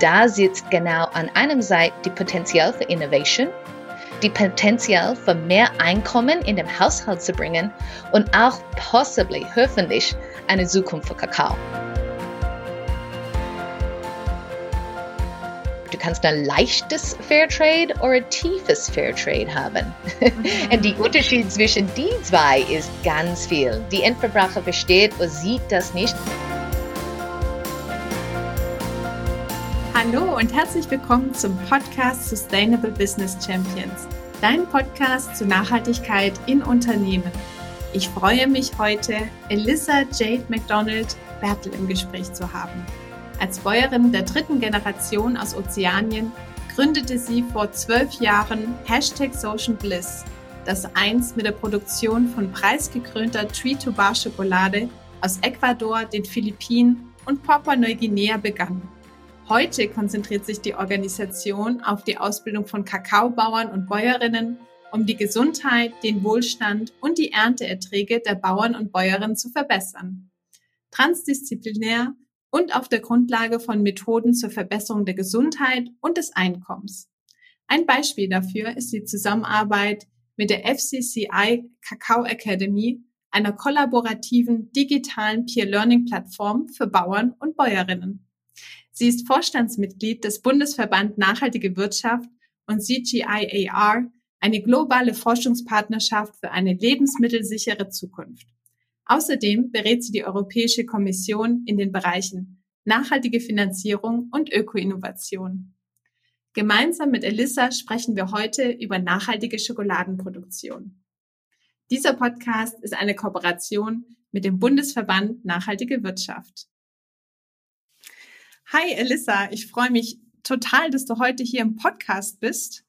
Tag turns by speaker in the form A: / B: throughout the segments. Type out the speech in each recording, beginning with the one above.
A: da sitzt genau an einem Seite die Potenzial für Innovation, die Potenzial für mehr Einkommen in den Haushalt zu bringen und auch possibly, hoffentlich, eine Zukunft für Kakao. Du kannst ein leichtes Fairtrade oder ein tiefes Fairtrade haben. Mhm. und der Unterschied zwischen die zwei ist ganz viel. Die Endverbraucher versteht oder sieht das nicht.
B: Hallo und herzlich willkommen zum Podcast Sustainable Business Champions, dein Podcast zu Nachhaltigkeit in Unternehmen. Ich freue mich heute, Elissa Jade McDonald Bertel im Gespräch zu haben. Als Bäuerin der dritten Generation aus Ozeanien gründete sie vor zwölf Jahren Hashtag Social Bliss, das einst mit der Produktion von preisgekrönter Tree-to-Bar-Schokolade aus Ecuador, den Philippinen und Papua-Neuguinea begann. Heute konzentriert sich die Organisation auf die Ausbildung von Kakaobauern und Bäuerinnen, um die Gesundheit, den Wohlstand und die Ernteerträge der Bauern und Bäuerinnen zu verbessern. Transdisziplinär und auf der Grundlage von Methoden zur Verbesserung der Gesundheit und des Einkommens. Ein Beispiel dafür ist die Zusammenarbeit mit der FCCI Kakao Academy, einer kollaborativen digitalen Peer-Learning-Plattform für Bauern und Bäuerinnen. Sie ist Vorstandsmitglied des Bundesverband Nachhaltige Wirtschaft und CGIAR, eine globale Forschungspartnerschaft für eine lebensmittelsichere Zukunft. Außerdem berät sie die Europäische Kommission in den Bereichen nachhaltige Finanzierung und Ökoinnovation. Gemeinsam mit Elissa sprechen wir heute über nachhaltige Schokoladenproduktion. Dieser Podcast ist eine Kooperation mit dem Bundesverband Nachhaltige Wirtschaft. Hi Elissa, ich freue mich total, dass du heute hier im Podcast bist.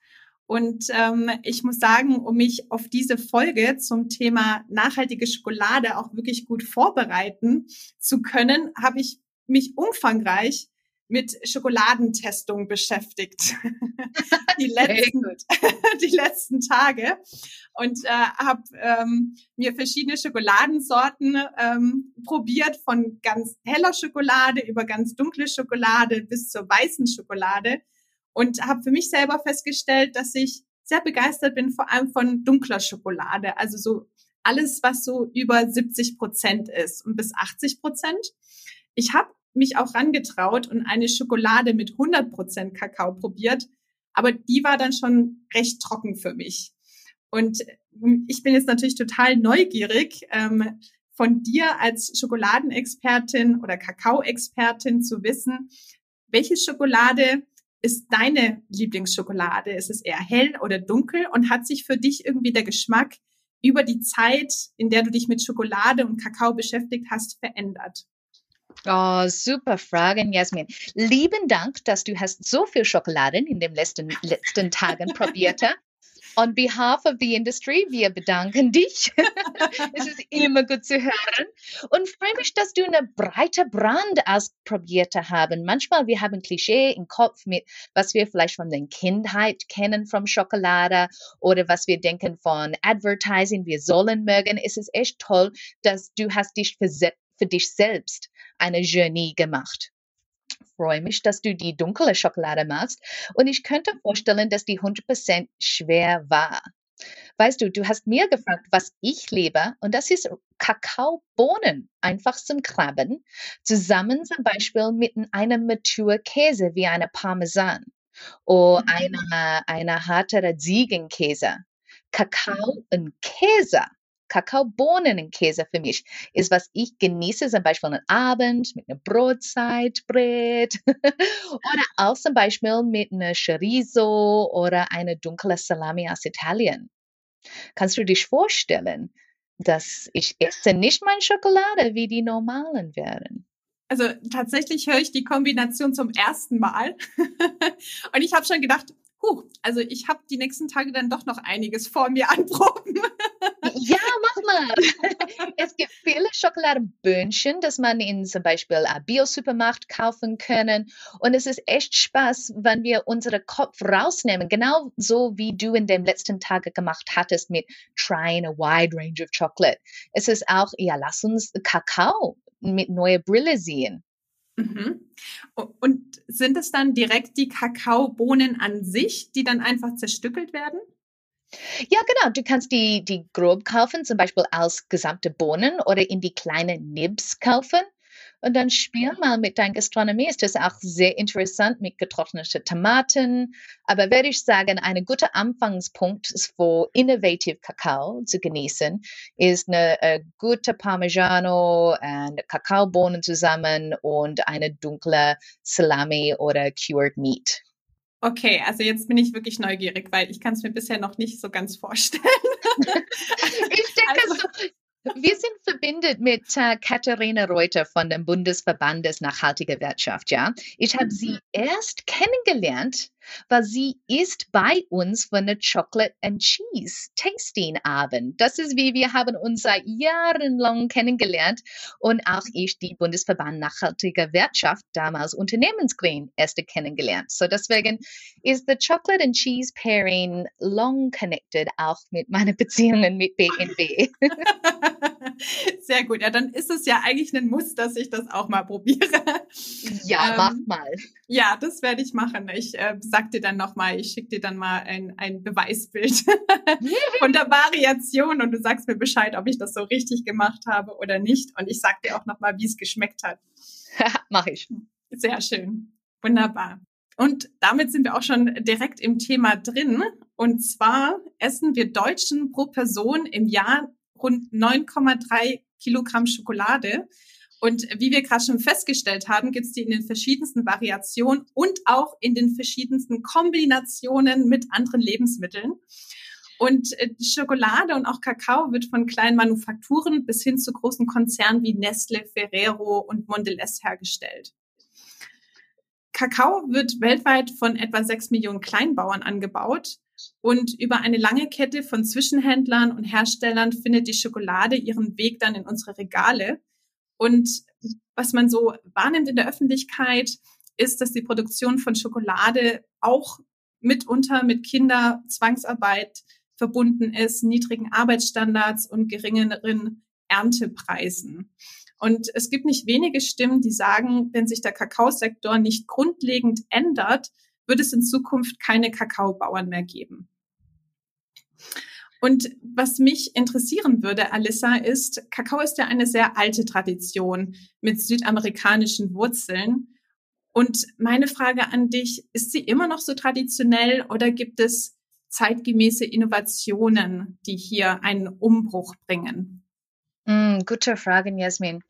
B: Und ähm, ich muss sagen, um mich auf diese Folge zum Thema nachhaltige Schokolade auch wirklich gut vorbereiten zu können, habe ich mich umfangreich mit Schokoladentestung beschäftigt. die, letzten, die letzten Tage. Und äh, habe ähm, mir verschiedene Schokoladensorten ähm, probiert, von ganz heller Schokolade über ganz dunkle Schokolade bis zur weißen Schokolade. Und habe für mich selber festgestellt, dass ich sehr begeistert bin, vor allem von dunkler Schokolade. Also so alles, was so über 70 Prozent ist und bis 80 Prozent. Ich habe mich auch rangetraut und eine Schokolade mit 100% Kakao probiert, aber die war dann schon recht trocken für mich. Und ich bin jetzt natürlich total neugierig, ähm, von dir als Schokoladenexpertin oder Kakaoexpertin zu wissen, welche Schokolade ist deine Lieblingsschokolade? Ist es eher hell oder dunkel? Und hat sich für dich irgendwie der Geschmack über die Zeit, in der du dich mit Schokolade und Kakao beschäftigt hast, verändert?
A: Oh, super Fragen, Jasmin. Lieben Dank, dass du hast so viel Schokoladen in den letzten, letzten Tagen probiert. On behalf of the industry, wir bedanken dich. es ist immer gut zu hören. Und freue mich, dass du eine breite Brand ausprobiert haben. Manchmal wir haben Klischee im Kopf mit, was wir vielleicht von der Kindheit kennen vom Schokolade oder was wir denken von Advertising, wir sollen mögen. Es ist echt toll, dass du hast dich für, dich selbst eine Journey gemacht. Freue mich, dass du die dunkle Schokolade machst und ich könnte vorstellen, dass die 100% schwer war. Weißt du, du hast mir gefragt, was ich liebe und das ist Kakaobohnen, einfach zum Krabben, zusammen zum Beispiel mit einem mature Käse wie eine Parmesan oder mhm. eine, eine harte Ziegenkäse. Kakao und Käse Kakaobohnenkäse für mich ist, was ich genieße, zum Beispiel am Abend mit einer Brotzeit, Brot oder auch zum Beispiel mit einer Chorizo oder einer dunklen Salami aus Italien. Kannst du dich vorstellen, dass ich esse nicht meine Schokolade, wie die normalen wären?
B: Also tatsächlich höre ich die Kombination zum ersten Mal. Und ich habe schon gedacht, Huh, also ich habe die nächsten Tage dann doch noch einiges vor mir an Proben.
A: ja, mal. Es gibt viele Schokoladenböhnchen, das man in zum Beispiel einem Bio-Supermarkt kaufen können. Und es ist echt Spaß, wenn wir unseren Kopf rausnehmen. Genau so wie du in den letzten Tagen gemacht hattest mit trying a wide range of chocolate. Es ist auch, ja, lass uns Kakao mit neuer Brille sehen.
B: Mhm. Und sind es dann direkt die Kakaobohnen an sich, die dann einfach zerstückelt werden?
A: Ja, genau. Du kannst die, die grob kaufen, zum Beispiel als gesamte Bohnen oder in die kleinen Nibs kaufen. Und dann spiel mal mit deiner Gastronomie. Ist das auch sehr interessant mit getrockneten Tomaten. Aber würde ich sagen, ein guter Anfangspunkt für Innovative Kakao zu genießen, ist eine, eine gute Parmigiano und Kakaobohnen zusammen und eine dunkle Salami oder Cured Meat.
B: Okay, also jetzt bin ich wirklich neugierig, weil ich kann es mir bisher noch nicht so ganz vorstellen.
A: ich denke, also, wir sind verbindet mit äh, Katharina Reuter von dem Bundesverband des Nachhaltiger Wirtschaft, ja. Ich habe sie mhm. erst kennengelernt, weil sie ist bei uns von der Chocolate and Cheese Tasting Abend. Das ist wie wir haben uns seit Jahren lang kennengelernt und auch ich die Bundesverband Nachhaltiger Wirtschaft damals Unternehmensgreen erste kennengelernt. So deswegen ist the Chocolate and Cheese Pairing long connected auch mit meinen Beziehungen mit BNB.
B: Sehr gut. Ja, dann ist es ja eigentlich ein Muss, dass ich das auch mal probiere.
A: Ja, ähm, mach mal.
B: Ja, das werde ich machen. Ich äh, sag dir dann nochmal, ich schicke dir dann mal ein, ein Beweisbild von der Variation und du sagst mir Bescheid, ob ich das so richtig gemacht habe oder nicht. Und ich sag dir auch nochmal, wie es geschmeckt hat.
A: mach ich.
B: Sehr schön. Wunderbar. Und damit sind wir auch schon direkt im Thema drin. Und zwar essen wir Deutschen pro Person im Jahr rund 9,3 Kilogramm Schokolade. Und wie wir gerade schon festgestellt haben, gibt es die in den verschiedensten Variationen und auch in den verschiedensten Kombinationen mit anderen Lebensmitteln. Und äh, Schokolade und auch Kakao wird von kleinen Manufakturen bis hin zu großen Konzernen wie Nestle, Ferrero und Mondelez hergestellt. Kakao wird weltweit von etwa sechs Millionen Kleinbauern angebaut und über eine lange Kette von Zwischenhändlern und Herstellern findet die Schokolade ihren Weg dann in unsere Regale. Und was man so wahrnimmt in der Öffentlichkeit, ist, dass die Produktion von Schokolade auch mitunter mit Kinderzwangsarbeit verbunden ist, niedrigen Arbeitsstandards und geringeren Erntepreisen. Und es gibt nicht wenige Stimmen, die sagen, wenn sich der Kakaosektor nicht grundlegend ändert, wird es in Zukunft keine Kakaobauern mehr geben. Und was mich interessieren würde, Alissa, ist, Kakao ist ja eine sehr alte Tradition mit südamerikanischen Wurzeln. Und meine Frage an dich, ist sie immer noch so traditionell oder gibt es zeitgemäße Innovationen, die hier einen Umbruch bringen?
A: Mm, gute Frage, Jasmin.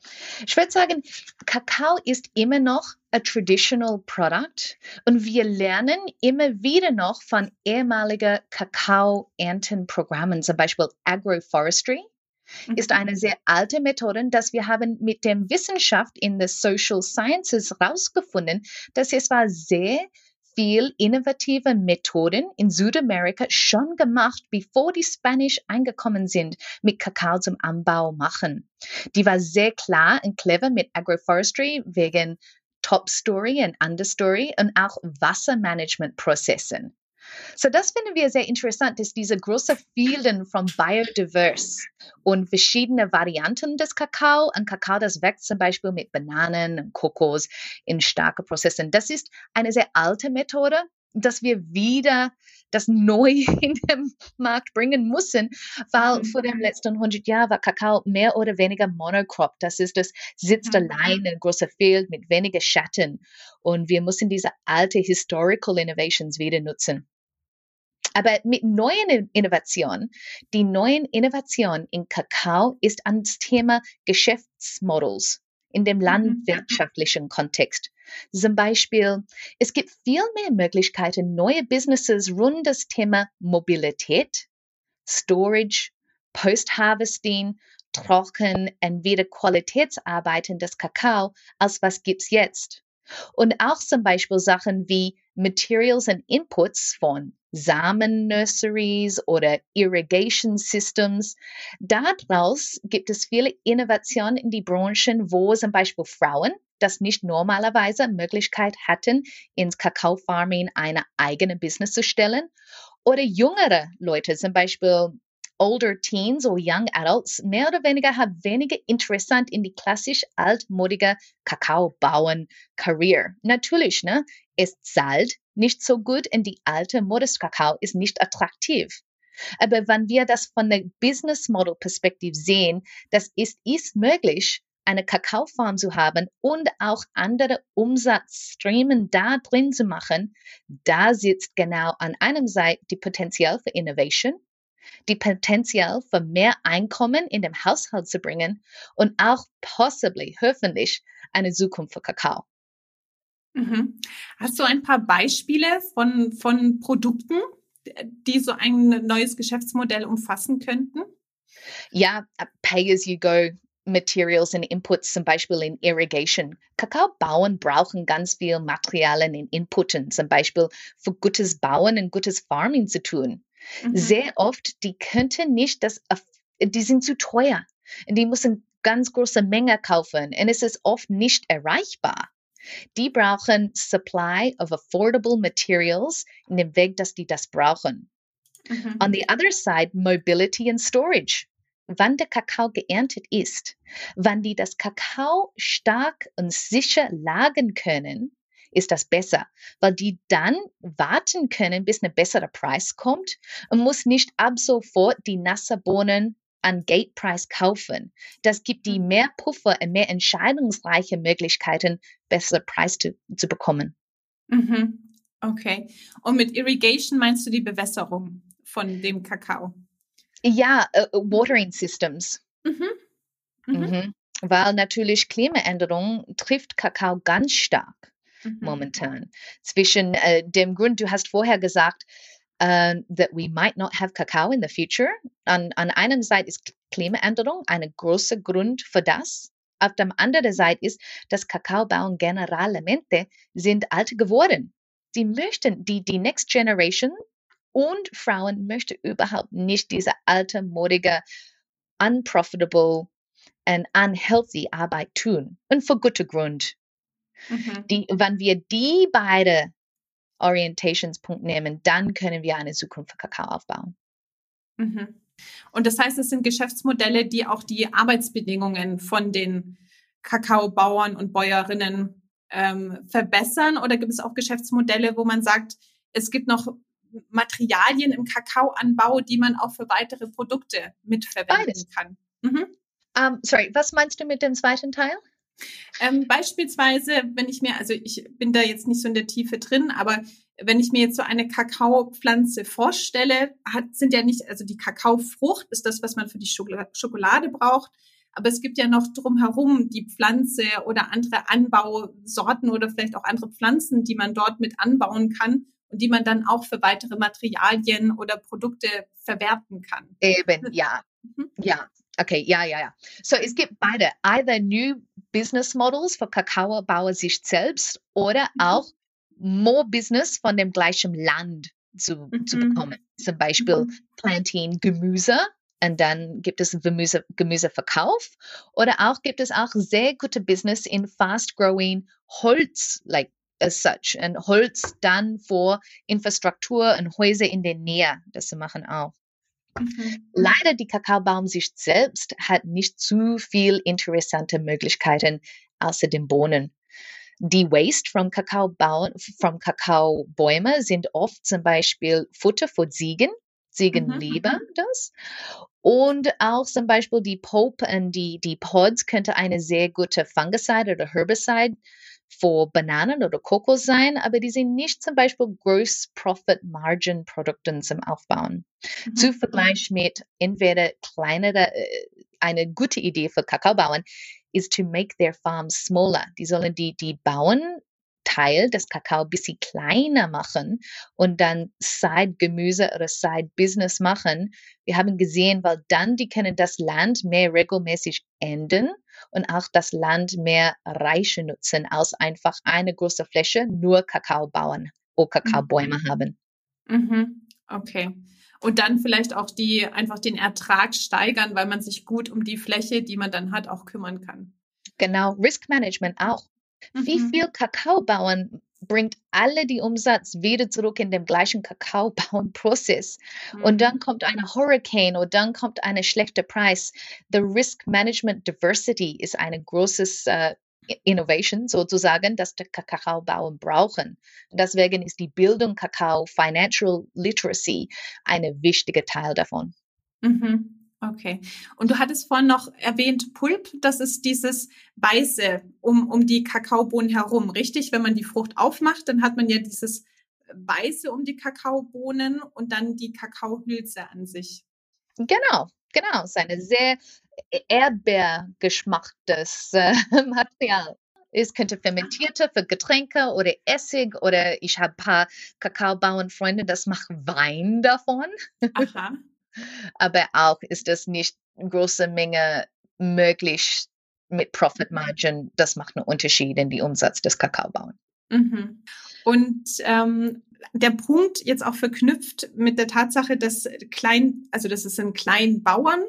A: Ich würde sagen, Kakao ist immer noch a traditional product und wir lernen immer wieder noch von ehemaligen Kakao-Erntenprogrammen, zum Beispiel Agroforestry ist mhm. eine sehr alte Methode, dass wir haben mit der Wissenschaft in the Social Sciences herausgefunden, dass es war sehr viel innovative Methoden in Südamerika schon gemacht, bevor die Spanish eingekommen sind, mit Kakao zum Anbau machen. Die war sehr klar und clever mit Agroforestry wegen Top Story und Understory und auch Wassermanagement-Prozessen. So das finden wir sehr interessant, dass diese große Vielen von Biodiverse und verschiedene Varianten des Kakao, ein Kakao, das wächst zum Beispiel mit Bananen und Kokos in starke Prozessen. Das ist eine sehr alte Methode, dass wir wieder das neu in den Markt bringen müssen, weil mhm. vor den letzten 100 Jahren war Kakao mehr oder weniger Monocrop. Das ist, das sitzt mhm. allein in großer Feld mit weniger Schatten. Und wir müssen diese alte Historical Innovations wieder nutzen. Aber mit neuen Innovationen, die neuen Innovationen in Kakao ist ans Thema Geschäftsmodels in dem mhm. landwirtschaftlichen Kontext. Zum Beispiel, es gibt viel mehr Möglichkeiten, neue Businesses rund das Thema Mobilität, Storage, Post-Harvesting, Trocken- und wieder Qualitätsarbeiten des Kakao, als was gibt's jetzt. Und auch zum Beispiel Sachen wie Materials and Inputs von Samen-Nurseries oder Irrigation Systems. Daraus gibt es viele Innovationen in die Branchen, wo zum Beispiel Frauen, das nicht normalerweise Möglichkeit hatten, ins Kakao-Farming eine eigene Business zu stellen, oder jüngere Leute, zum Beispiel older teens or young adults mehr oder weniger haben weniger interessant in die klassisch altmodige Kakaobauern-Career. Natürlich, ne? Es zahlt nicht so gut und die alte Modus Kakao ist nicht attraktiv. Aber wenn wir das von der Business Model Perspektive sehen, das ist, ist möglich, eine Kakaofarm zu haben und auch andere Umsatzstreamen da drin zu machen, da sitzt genau an einem Seite die Potenzial für Innovation, die Potenzial für mehr Einkommen in dem Haushalt zu bringen und auch possibly, hoffentlich, eine Zukunft für Kakao.
B: Mhm. Hast du ein paar Beispiele von, von Produkten, die so ein neues Geschäftsmodell umfassen könnten?
A: Ja, Pay as you go Materials und Inputs, zum Beispiel in Irrigation. Kakaobauern brauchen ganz viel Materialien und Inputs, zum Beispiel für gutes Bauen und gutes Farming zu tun. Mhm. Sehr oft, die könnten nicht das, die sind zu teuer und die müssen ganz große Menge kaufen und es ist oft nicht erreichbar. Die brauchen Supply of affordable materials in dem Weg, dass die das brauchen. Mhm. On the other side, Mobility and Storage wann der Kakao geerntet ist, wann die das Kakao stark und sicher lagern können, ist das besser, weil die dann warten können, bis ein besserer Preis kommt und muss nicht ab sofort die nasse Bohnen an Gatepreis kaufen. Das gibt die mhm. mehr Puffer und mehr entscheidungsreiche Möglichkeiten, bessere Preis zu, zu bekommen.
B: Mhm. Okay. Und mit Irrigation meinst du die Bewässerung von dem Kakao?
A: Ja, äh, Watering Systems. Mhm. Mhm. Mhm. Weil natürlich Klimaänderung trifft Kakao ganz stark mhm. momentan. Zwischen äh, dem Grund, du hast vorher gesagt, uh, that we might not have Kakao in the future. An, an einem Seite ist Klimaänderung ein großer Grund für das. Auf der anderen Seite ist, dass Kakaobauern generalmente sind alt geworden. Sie möchten, die, die Next Generation und Frauen möchten überhaupt nicht diese alte, modige, unprofitable and unhealthy Arbeit tun. Und für guten Grund. Mhm. Die, wenn wir die beide Orientationspunkte nehmen, dann können wir eine Zukunft für Kakao aufbauen.
B: Mhm. Und das heißt, es sind Geschäftsmodelle, die auch die Arbeitsbedingungen von den Kakaobauern und Bäuerinnen ähm, verbessern? Oder gibt es auch Geschäftsmodelle, wo man sagt, es gibt noch Materialien im Kakaoanbau, die man auch für weitere Produkte mitverwenden Beides. kann.
A: Mhm. Um, sorry, was meinst du mit dem zweiten Teil?
B: Ähm, beispielsweise, wenn ich mir, also ich bin da jetzt nicht so in der Tiefe drin, aber wenn ich mir jetzt so eine Kakaopflanze vorstelle, hat, sind ja nicht, also die Kakaofrucht ist das, was man für die Schokolade braucht. Aber es gibt ja noch drumherum die Pflanze oder andere Anbausorten oder vielleicht auch andere Pflanzen, die man dort mit anbauen kann und die man dann auch für weitere Materialien oder Produkte verwerten kann.
A: Eben, ja. Mhm. Ja, okay, ja, ja, ja. So, es gibt beide. Either new business models für Kakaobauer sich selbst oder mhm. auch more business von dem gleichen Land zu, mhm. zu bekommen. Zum Beispiel mhm. Planting Gemüse und dann gibt es Gemüse, Gemüseverkauf oder auch gibt es auch sehr gute Business in fast growing Holz, like as such. Und Holz dann vor Infrastruktur und Häuser in der Nähe, das zu machen auch. Mhm. Leider die Kakaobaum sich selbst hat nicht zu viel interessante Möglichkeiten außer den Bohnen. Die Waste vom Kakaobau, vom Kakaobäume sind oft zum Beispiel Futter für Ziegen. Ziegen mhm. lieben das. Und auch zum Beispiel die Pulp und die, die Pods könnte eine sehr gute Fungicide oder Herbicide für Bananen oder Kokos sein, aber die sind nicht zum Beispiel Gross Profit Margin Produkte zum Aufbauen. Mhm. Zu Vergleich mit entweder kleinere, äh, eine gute Idee für Kakaobauern ist to make their farms smaller. Die sollen die, die Bauern Teil des Kakao ein bisschen kleiner machen und dann Side-Gemüse oder Side-Business machen. Wir haben gesehen, weil dann die können das Land mehr regelmäßig enden und auch das Land mehr reicher nutzen, als einfach eine große Fläche nur Kakaobauern oder Kakaobäume mhm. haben.
B: Mhm. Okay. Und dann vielleicht auch die einfach den Ertrag steigern, weil man sich gut um die Fläche, die man dann hat, auch kümmern kann.
A: Genau, Risk Management auch. Mhm. Wie viel Kakaobauern bringt alle die Umsatz wieder zurück in den gleichen Kakaobauenprozess. Mhm. Und dann kommt ein Hurricane oder dann kommt ein schlechter Preis. The Risk Management Diversity ist ein großes äh, Innovation sozusagen, das die Kakaobauern brauchen. Deswegen ist die Bildung Kakao, Financial Literacy, ein wichtiger Teil davon.
B: Mhm. Okay. Und du hattest vorhin noch erwähnt Pulp, das ist dieses Weiße um, um die Kakaobohnen herum, richtig? Wenn man die Frucht aufmacht, dann hat man ja dieses Weiße um die Kakaobohnen und dann die Kakaohülse an sich.
A: Genau, genau. Es ist eine sehr erdbeergeschmacktes äh, Material. Es könnte fermentierte für Getränke oder Essig oder ich habe ein paar Kakaobauernfreunde, das machen Wein davon. Aha. Aber auch ist das nicht eine große Menge möglich mit Profit Margin. Das macht einen Unterschied in die Umsatz des Kakaobauern.
B: Mhm. Und ähm, der Punkt jetzt auch verknüpft mit der Tatsache, dass klein, also das ist ein kleinen Bauern.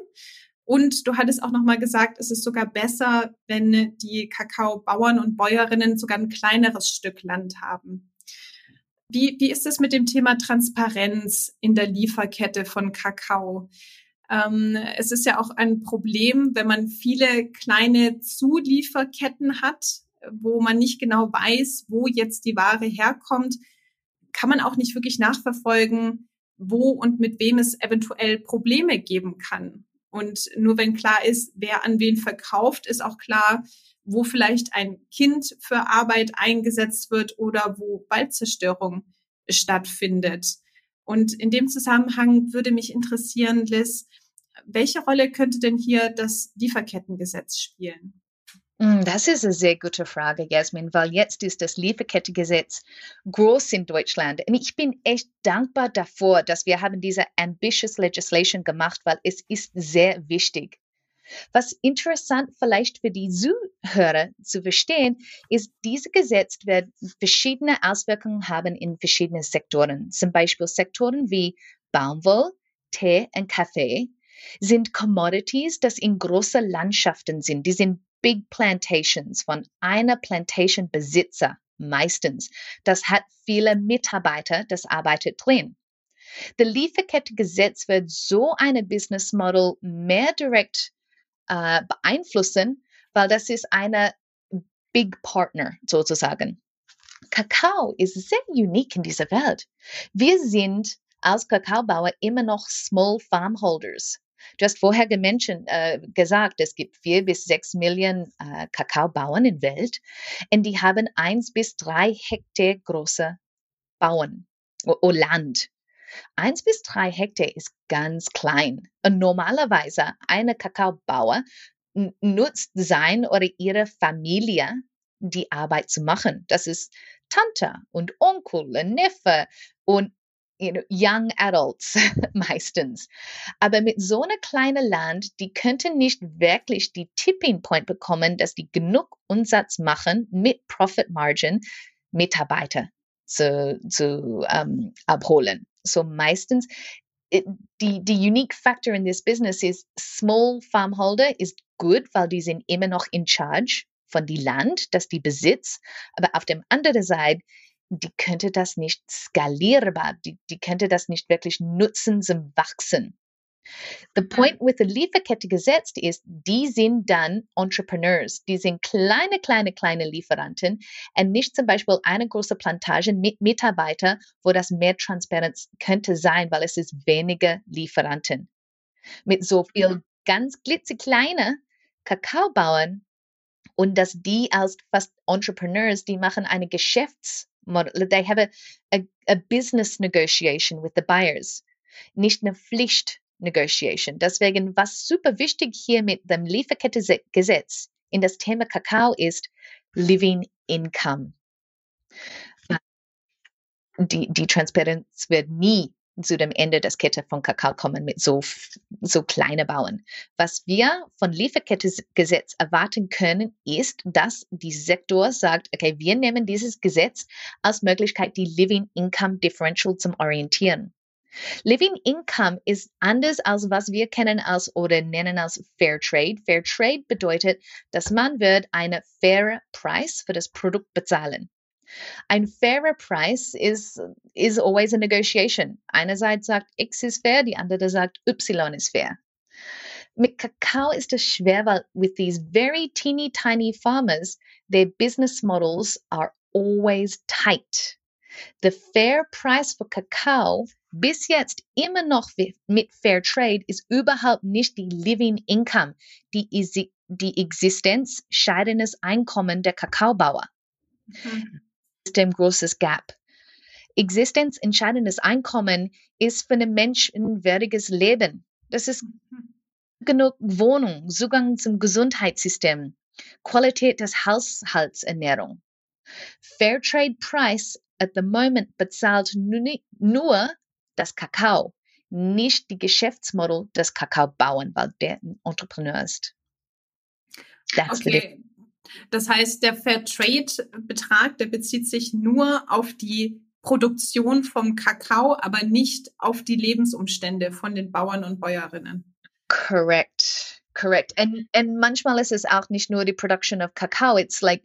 B: Und du hattest auch nochmal gesagt, es ist sogar besser, wenn die Kakaobauern und Bäuerinnen sogar ein kleineres Stück Land haben. Wie, wie ist es mit dem Thema Transparenz in der Lieferkette von Kakao? Ähm, es ist ja auch ein Problem, wenn man viele kleine Zulieferketten hat, wo man nicht genau weiß, wo jetzt die Ware herkommt, kann man auch nicht wirklich nachverfolgen, wo und mit wem es eventuell Probleme geben kann. Und nur wenn klar ist, wer an wen verkauft, ist auch klar, wo vielleicht ein Kind für Arbeit eingesetzt wird oder wo Waldzerstörung stattfindet. Und in dem Zusammenhang würde mich interessieren, Liz, welche Rolle könnte denn hier das Lieferkettengesetz spielen?
A: Hm, das ist eine sehr gute Frage, Jasmin, weil jetzt ist das Lieferkettengesetz groß in Deutschland. Und ich bin echt dankbar davor, dass wir haben diese ambitious legislation gemacht, weil es ist sehr wichtig. Was interessant vielleicht für die Zuhörer zu verstehen, ist, dieses Gesetz wird verschiedene Auswirkungen haben in verschiedenen Sektoren. Zum Beispiel Sektoren wie Baumwoll, Tee und Kaffee sind Commodities, das in großen Landschaften sind. Die sind Big Plantations von einer Plantation-Besitzer meistens. Das hat viele Mitarbeiter, das arbeitet drin. Das Lieferkettengesetz wird so eine Business Model mehr direkt äh, beeinflussen, weil das ist eine Big Partner sozusagen. Kakao ist sehr unique in dieser Welt. Wir sind als Kakaobauer immer noch Small Farmholders. Du hast vorher äh, gesagt, es gibt vier bis sechs Millionen äh, Kakaobauern in der Welt und die haben eins bis drei Hektar große Bauern oder Land. Eins bis drei Hektar ist ganz klein. Und normalerweise eine Kakaobauer nutzt sein oder ihre Familie die Arbeit zu machen. Das ist Tante und Onkel Neffe und you know, young adults meistens. Aber mit so einer kleinen Land, die könnten nicht wirklich die Tipping Point bekommen, dass die genug Umsatz machen mit Profit Margin Mitarbeiter zu, zu um, abholen. So meistens it, die, die unique factor in this business is small farmholder is good, weil die sind immer noch in charge von die Land, das die besitzt. Aber auf dem anderen Seite, die könnte das nicht skalierbar, die, die könnte das nicht wirklich nutzen zum Wachsen. The point with the Lieferkette gesetzt ist, die sind dann Entrepreneurs, die sind kleine, kleine, kleine Lieferanten und nicht zum Beispiel eine große Plantage mit Mitarbeitern, wo das mehr Transparenz könnte sein, weil es ist weniger Lieferanten. Mit so viel ganz glitzekleine Kakaobauern und dass die als fast Entrepreneurs, die machen eine Geschäftsmodell, they have a, a, a business negotiation with the buyers, nicht eine Pflicht Negotiation. Deswegen, was super wichtig hier mit dem Lieferkettengesetz in das Thema Kakao ist, Living Income. Die, die Transparenz wird nie zu dem Ende der Kette von Kakao kommen mit so, so kleinen Bauern. Was wir von Lieferkettengesetz erwarten können, ist, dass die Sektor sagt, okay, wir nehmen dieses Gesetz als Möglichkeit, die Living Income Differential zum Orientieren. Living Income ist anders als was wir kennen als oder nennen als Fair Trade. Fair Trade bedeutet, dass man wird einen fairen Preis für das Produkt bezahlen. Ein fairer Preis is, is always a negotiation. Einerseits sagt X ist fair, die andere sagt Y ist fair. Mit Kakao ist es schwer, weil with these very teeny tiny farmers, their business models are always tight. The fair price for Kakao bis jetzt immer noch mit Fair Trade ist überhaupt nicht die Living Income, die, die Existenz scheidenes Einkommen der Kakaobauer. Mhm. Ist ein großes Gap. Existenzentscheidendes Einkommen ist für einen Menschen würdiges Leben. Das ist mhm. genug Wohnung, Zugang zum Gesundheitssystem, Qualität des Haushaltsernährung. Fairtrade Price at the moment bezahlt nur das Kakao, nicht die Geschäftsmodell des Kakaobauern, weil der ein Entrepreneur ist.
B: That's okay. Das heißt, der Fairtrade-Betrag, der bezieht sich nur auf die Produktion vom Kakao, aber nicht auf die Lebensumstände von den Bauern und Bäuerinnen.
A: Correct, correct. Und, und manchmal ist es auch nicht nur die Production of Kakao, it's like,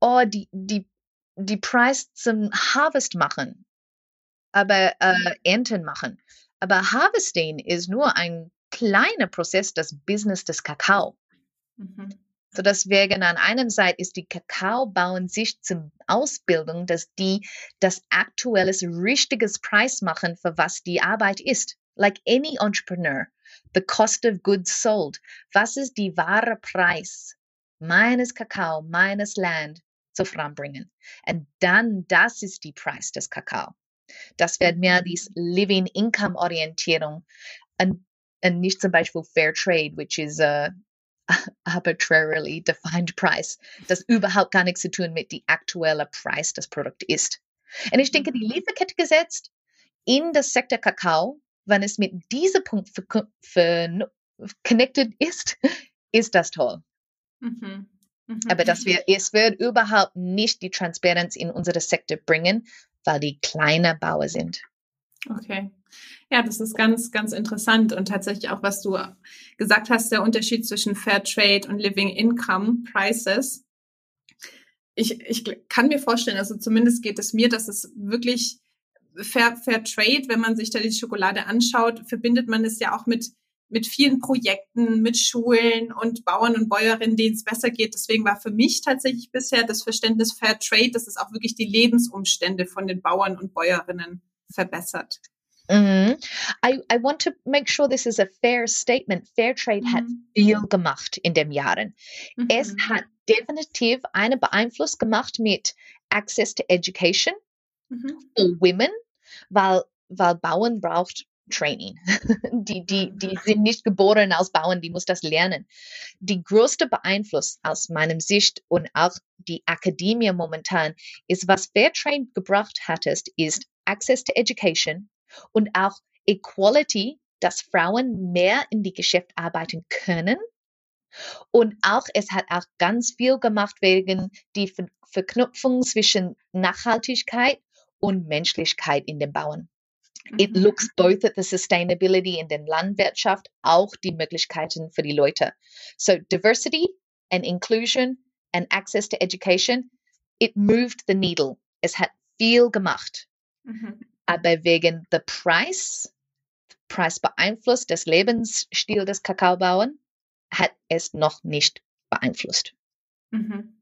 A: oh, die, die, die Preis zum Harvest machen aber äh, Ernten machen. Aber Harvesting ist nur ein kleiner Prozess des Business des Kakao. Mhm. So deswegen an einer Seite ist die Kakaobauern sich zum Ausbildung, dass die das aktuelles richtiges Preis machen, für was die Arbeit ist. Like any entrepreneur, the cost of goods sold. Was ist die wahre Preis meines Kakao, meines Land zu voranbringen? Und dann, das ist die Preis des Kakao. Das wird mehr dies Living Income Orientierung und, und nicht zum Beispiel Fair Trade, which is a arbitrarily defined price, das überhaupt gar nichts zu tun mit dem aktuellen Preis des Produkts ist. Und ich denke, die mhm. Lieferkette gesetzt in das Sektor Kakao, wenn es mit diesem Punkt connected ist, ist das toll. Mhm. Mhm. Aber dass wir, es wird überhaupt nicht die Transparenz in unsere Sektor bringen, weil die kleine Bauer sind.
B: Okay. Ja, das ist ganz, ganz interessant und tatsächlich auch, was du gesagt hast, der Unterschied zwischen Fair Trade und Living Income Prices. Ich, ich kann mir vorstellen, also zumindest geht es mir, dass es wirklich Fair, Fair Trade, wenn man sich da die Schokolade anschaut, verbindet man es ja auch mit mit vielen Projekten, mit Schulen und Bauern und Bäuerinnen, denen es besser geht. Deswegen war für mich tatsächlich bisher das Verständnis Fair Trade, dass es auch wirklich die Lebensumstände von den Bauern und Bäuerinnen verbessert.
A: Mm. I, I want to make sure this is a fair statement. Fair Trade mm. hat viel gemacht in den Jahren. -hmm. Es hat definitiv einen Beeinfluss gemacht mit Access to Education -hmm. for Women, weil, weil Bauern braucht Training. Die, die, die sind nicht geboren als Bauern, die muss das lernen. Die größte Beeinfluss aus meinem Sicht und auch die Akademie momentan ist, was Fairtrade gebracht hattest, ist Access to Education und auch Equality, dass Frauen mehr in die Geschäft arbeiten können. Und auch, es hat auch ganz viel gemacht wegen die Verknüpfung zwischen Nachhaltigkeit und Menschlichkeit in den Bauern. It mhm. looks both at the sustainability in den Landwirtschaft, auch die Möglichkeiten für die Leute. So diversity and inclusion and access to education, it moved the needle. Es hat viel gemacht. Mhm. Aber wegen the price, Preis beeinflusst des Lebensstil des Kakaobauern, hat es noch nicht beeinflusst.
B: Mhm.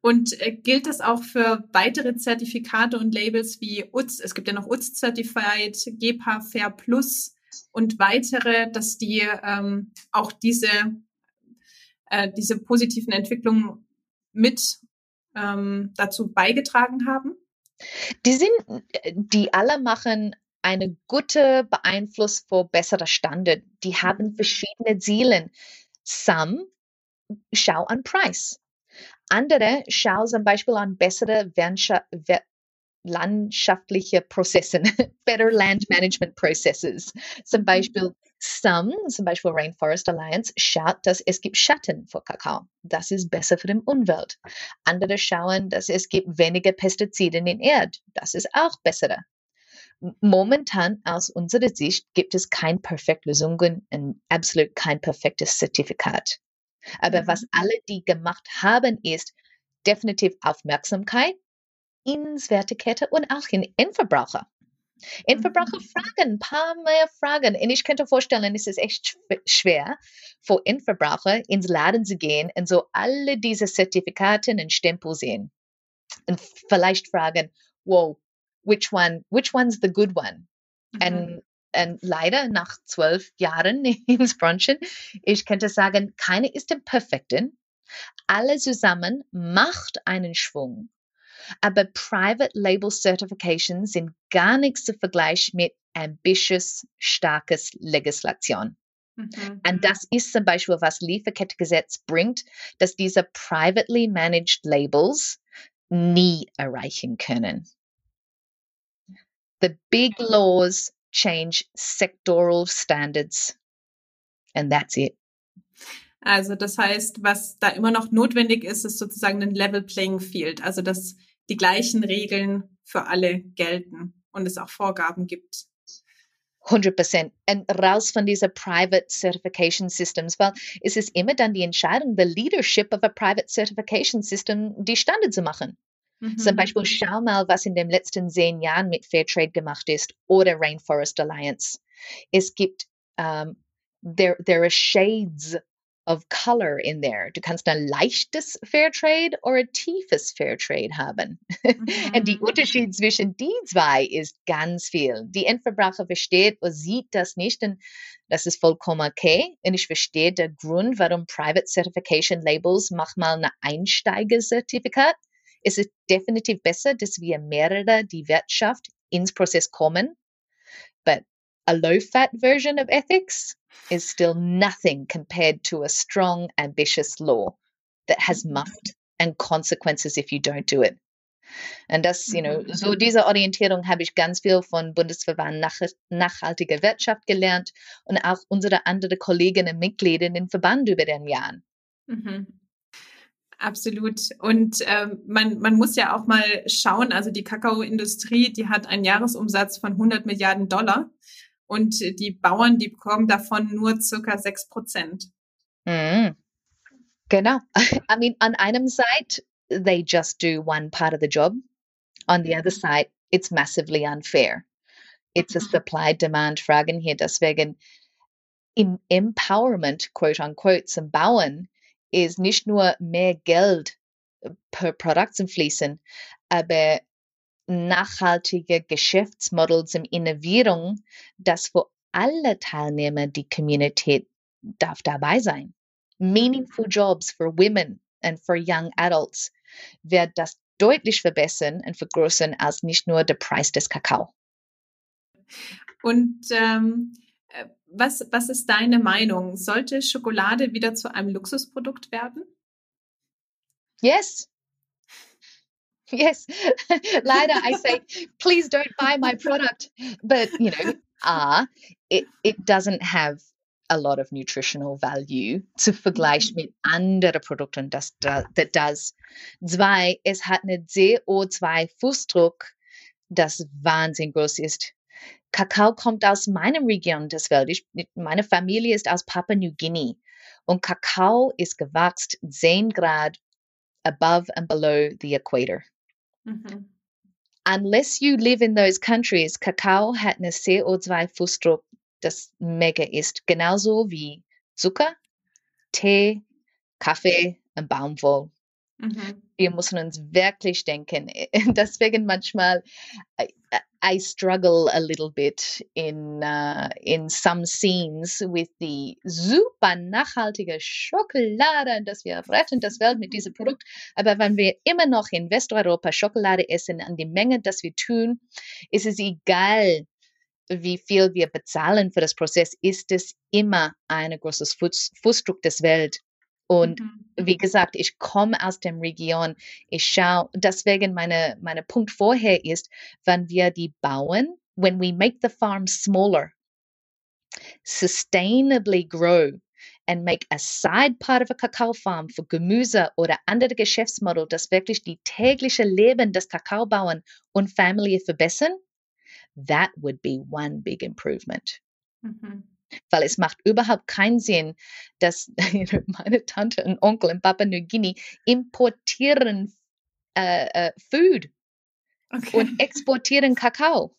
B: Und äh, gilt das auch für weitere Zertifikate und Labels wie UTS? Es gibt ja noch UTS Certified, GEPA Fair Plus und weitere, dass die ähm, auch diese, äh, diese positiven Entwicklungen mit ähm, dazu beigetragen haben?
A: Die sind, die alle machen eine gute Beeinfluss für bessere Standard. Die haben verschiedene Ziele. Some schau an Preis. Andere schauen zum Beispiel an bessere landschaftliche Prozesse, better land management processes. Zum Beispiel Some, zum Beispiel Rainforest Alliance, schaut, dass es gibt Schatten für Kakao. Das ist besser für die Umwelt. Andere schauen, dass es gibt weniger Pestizide in den Erd. Das ist auch besser. Momentan aus unserer Sicht gibt es keine perfekte Lösung und absolut kein perfektes Zertifikat. Aber was mhm. alle die gemacht haben, ist definitiv Aufmerksamkeit ins Wertekette und auch in Endverbraucher. Endverbraucher
B: Mhm.
A: fragen, ein paar mehr Fragen. Und ich könnte vorstellen, es ist echt schw- schwer für Endverbraucher ins Laden zu gehen und so alle diese Zertifikate und Stempel sehen. Und vielleicht fragen, wow, which one, which one's the good one?
B: Mhm.
A: Und, und leider nach zwölf Jahren ins Branchen, ich könnte sagen, keine ist der perfekten. Alle zusammen macht einen Schwung. Aber Private Label Certifications sind gar nichts zu vergleichen mit ambitious, starkes Legislation.
B: Mhm.
A: Und das ist zum Beispiel, was Lieferkettengesetz bringt, dass diese privately managed Labels nie erreichen können. The big laws change sectoral standards. And that's it.
B: Also das heißt, was da immer noch notwendig ist, ist sozusagen ein Level Playing Field, also dass die gleichen Regeln für alle gelten und es auch Vorgaben gibt.
A: 100%. Und raus von dieser private certification systems, weil es ist immer dann die Entscheidung, the leadership of a private certification system, die Standard zu machen. Zum
B: Mhm.
A: Beispiel schau mal, was in den letzten zehn Jahren mit Fairtrade gemacht ist oder Rainforest Alliance. Es gibt, um, there, there are shades of color in there. Du kannst ein leichtes Fairtrade oder ein tiefes Fairtrade haben. Und die
B: Mhm.
A: Unterschied zwischen die zwei ist ganz viel. Die Endverbraucher versteht oder sieht das nicht und das ist vollkommen okay. Und ich verstehe den Grund, warum Private Certification Labels manchmal ein Einsteigerzertifikat. Es ist definitiv besser, dass wir mehrere die Wirtschaft ins Prozess kommen. But a low-fat version of ethics is still nothing compared to a strong, ambitious law that has muffed and consequences if you don't do it. Und das, you know,
B: Mhm.
A: so diese Orientierung habe ich ganz viel von Bundesverband Nach Nachhaltige Wirtschaft gelernt und auch unsere anderen Kolleginnen und Mitglieder in den Verband über den Jahren.
B: Mhm. Absolut. Und ähm, man, man muss ja auch mal schauen, also die Kakaoindustrie, die hat einen Jahresumsatz von 100 Milliarden Dollar und die Bauern, die bekommen davon nur circa 6 Prozent.
A: Mhm. Genau. I mean, on einem side, they just do one part of the job. On the other side, it's massively unfair. It's a
B: Mhm.
A: supply-demand Fragen hier. Deswegen im Empowerment, quote unquote, zum Bauen ist nicht nur mehr Geld äh, per Produkt zum Fließen, aber nachhaltige Geschäftsmodelle zum Innovierung, das für alle Teilnehmer die Community darf dabei sein. Meaningful jobs for women and for young adults wird das deutlich verbessern und vergrößern als nicht nur der Preis des Kakao.
B: Und ähm, äh, was, was ist deine Meinung? Sollte Schokolade wieder zu einem Luxusprodukt werden?
A: Yes. Yes. Leider, I say, please don't buy my product. But, you know, ah, it, it doesn't have a lot of nutritional value zu vergleichen mit anderen Produkten, das, da- that does. Zwei, es hat einen CO2-Fußdruck, das wahnsinnig groß ist. Kakao kommt aus meinem Region des Welt. Ich, meine Familie ist aus Papua New Guinea. Und Kakao ist gewachsen 10 Grad above and below the equator.
B: Mhm.
A: Unless you live in those countries, Kakao hat einen CO2-Fußdruck, das mega ist. Genauso wie Zucker, Tee, Kaffee und Baumwoll.
B: Mhm.
A: Wir müssen uns wirklich denken. Deswegen manchmal I, I struggle a little bit in uh, in some scenes with the super nachhaltige Schokolade, dass wir retten das Welt mit diesem Produkt. Aber wenn wir immer noch in Westeuropa Schokolade essen an die Menge, das wir tun, ist es egal, wie viel wir bezahlen für das Prozess, ist es immer ein großes Fuß, Fußdruck des Welt. Und
B: Mhm.
A: wie gesagt, ich komme aus dem Region. Ich schaue, deswegen meine, meine Punkt vorher ist, wenn wir die bauen, when we make the farm smaller, sustainably grow and make a side part of a Kakao farm für Gemüse oder andere Geschäftsmodelle, das wirklich die tägliche Leben des Kakaobauern und Familie verbessern, that would be one big improvement
B: Mhm.
A: Weil es macht überhaupt keinen Sinn, dass meine Tante und Onkel in Papua New Guinea importieren äh, äh, Food. okay. und exportieren Kakao.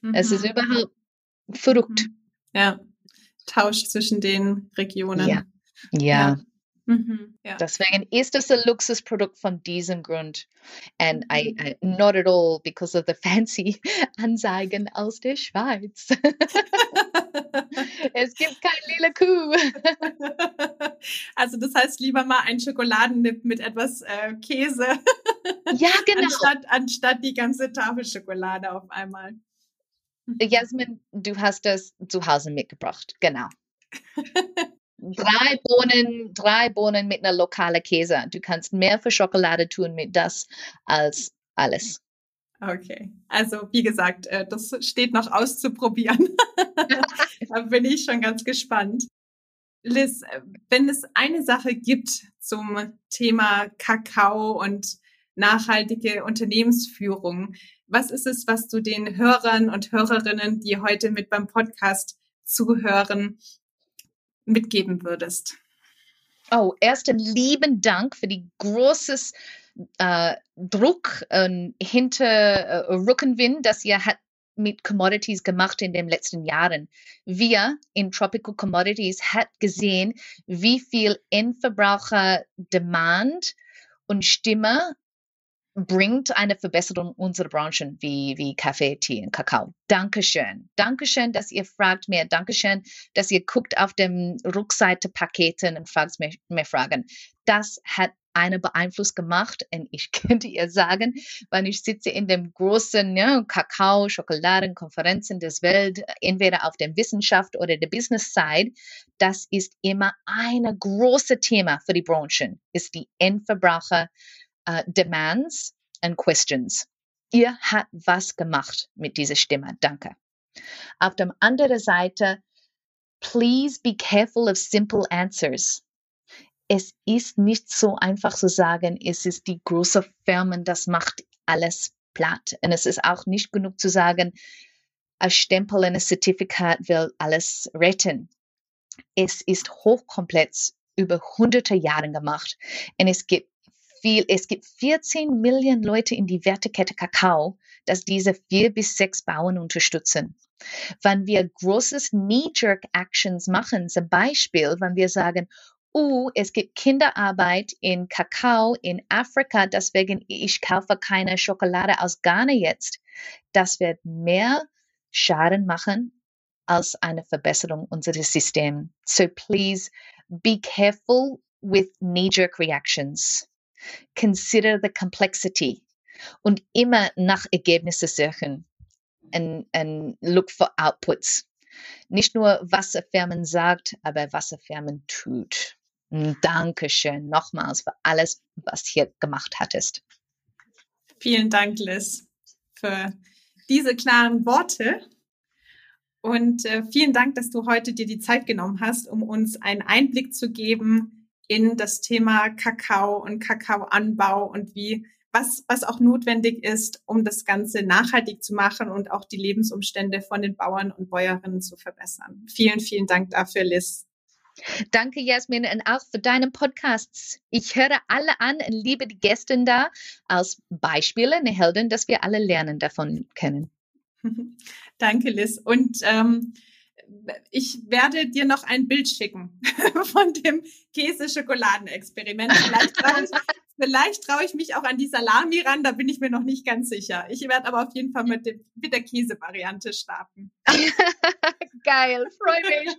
A: Mhm. Es ist mhm. überhaupt verrückt. Mhm.
B: Ja, Tausch zwischen den Regionen.
A: Ja, ja. ja. Mhm, ja. Deswegen ist es ein Luxusprodukt von diesem Grund. And I, mhm. I, not at all because of the fancy Anzeigen aus der Schweiz. es gibt kein lila Kuh.
B: also das heißt lieber mal ein Schokoladennip mit etwas äh, Käse.
A: ja, genau.
B: Anstatt, anstatt die ganze Tafel Schokolade auf einmal.
A: Jasmin, du hast das zu Hause mitgebracht. Genau. drei Bohnen, drei Bohnen mit einer lokalen Käse. Du kannst mehr für Schokolade tun mit das als alles.
B: Okay, also wie gesagt, äh, das steht noch auszuprobieren. da bin ich schon ganz gespannt. Liz, wenn es eine Sache gibt zum Thema Kakao und nachhaltige Unternehmensführung, was ist es, was du den Hörern und Hörerinnen, die heute mit beim Podcast zuhören, mitgeben würdest?
A: Oh, erst einen lieben Dank für die großes äh, Druck äh, hinter äh, Rückenwind, das ihr hat mit Commodities gemacht in den letzten Jahren. Wir in Tropical Commodities hat gesehen, wie viel Endverbraucher Demand und Stimme bringt eine Verbesserung unserer Branchen wie, wie Kaffee, Tee und Kakao. Dankeschön. Dankeschön, dass ihr fragt mehr. Dankeschön, dass ihr guckt auf dem Rückseite Paketen und fragt mehr, mehr Fragen. Das hat eine Beeinfluss gemacht und ich könnte ihr sagen, wenn ich sitze in dem großen ja, Kakao, Schokoladen, Konferenzen des Welt, entweder auf der Wissenschaft oder der Business Side, das ist immer ein großes Thema für die Branchen, ist die Endverbraucher uh, demands and questions. Ihr habt was gemacht mit dieser Stimme. Danke. Auf der anderen Seite, please be careful of simple answers. Es ist nicht so einfach zu sagen, es ist die große Firmen, das macht alles platt. Und es ist auch nicht genug zu sagen, ein Stempel und ein Zertifikat will alles retten. Es ist hochkomplex über hunderte Jahre gemacht. Und es gibt viel, es gibt 14 Millionen Leute in die Wertekette Kakao, dass diese vier bis sechs Bauern unterstützen. Wenn wir großes Knee-Jerk-Actions machen, zum Beispiel, wenn wir sagen, oh, es gibt Kinderarbeit in Kakao in Afrika, deswegen ich kaufe keine Schokolade aus Ghana jetzt. Das wird mehr Schaden machen als eine Verbesserung unseres Systems. So please be careful with knee-jerk reactions. Consider the complexity und immer nach Ergebnissen suchen and, and look for outputs. Nicht nur, was Firmen sagt, aber was Firmen tut. Dankeschön nochmals für alles, was hier gemacht hattest.
B: Vielen Dank, Liz, für diese klaren Worte. Und äh, vielen Dank, dass du heute dir die Zeit genommen hast, um uns einen Einblick zu geben, in das Thema Kakao und Kakaoanbau und wie was, was auch notwendig ist, um das Ganze nachhaltig zu machen und auch die Lebensumstände von den Bauern und Bäuerinnen zu verbessern. Vielen, vielen Dank dafür, Liz.
A: Danke, Jasmin, und auch für deinen Podcasts. Ich höre alle an und liebe die Gäste da als Beispiele, eine Heldin, dass wir alle lernen davon können.
B: Danke, Liz. Und ähm, ich werde dir noch ein Bild schicken von dem Käse-Schokoladen-Experiment. Vielleicht traue ich, vielleicht trau ich mich auch an die Salami ran, da bin ich mir noch nicht ganz sicher. Ich werde aber auf jeden Fall mit, dem, mit der Käse-Variante starten.
A: Geil, freue mich.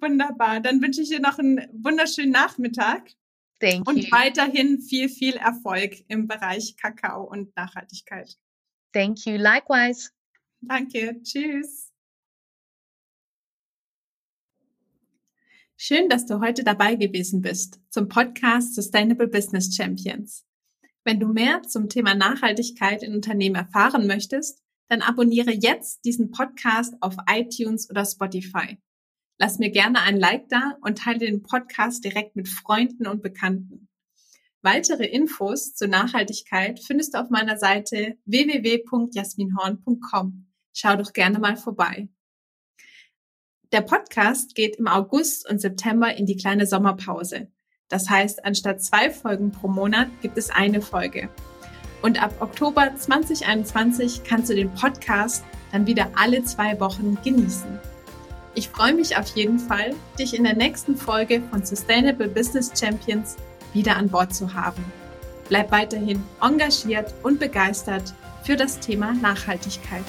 B: Wunderbar. Dann wünsche ich dir noch einen wunderschönen Nachmittag.
A: Thank
B: und you. weiterhin viel, viel Erfolg im Bereich Kakao und Nachhaltigkeit.
A: Thank you. Likewise.
B: Danke. Tschüss. Schön, dass du heute dabei gewesen bist zum Podcast Sustainable Business Champions. Wenn du mehr zum Thema Nachhaltigkeit in Unternehmen erfahren möchtest, dann abonniere jetzt diesen Podcast auf iTunes oder Spotify. Lass mir gerne ein Like da und teile den Podcast direkt mit Freunden und Bekannten. Weitere Infos zur Nachhaltigkeit findest du auf meiner Seite www.jasminhorn.com. Schau doch gerne mal vorbei. Der Podcast geht im August und September in die kleine Sommerpause. Das heißt, anstatt zwei Folgen pro Monat gibt es eine Folge. Und ab Oktober 2021 kannst du den Podcast dann wieder alle zwei Wochen genießen. Ich freue mich auf jeden Fall, dich in der nächsten Folge von Sustainable Business Champions wieder an Bord zu haben. Bleib weiterhin engagiert und begeistert für das Thema Nachhaltigkeit.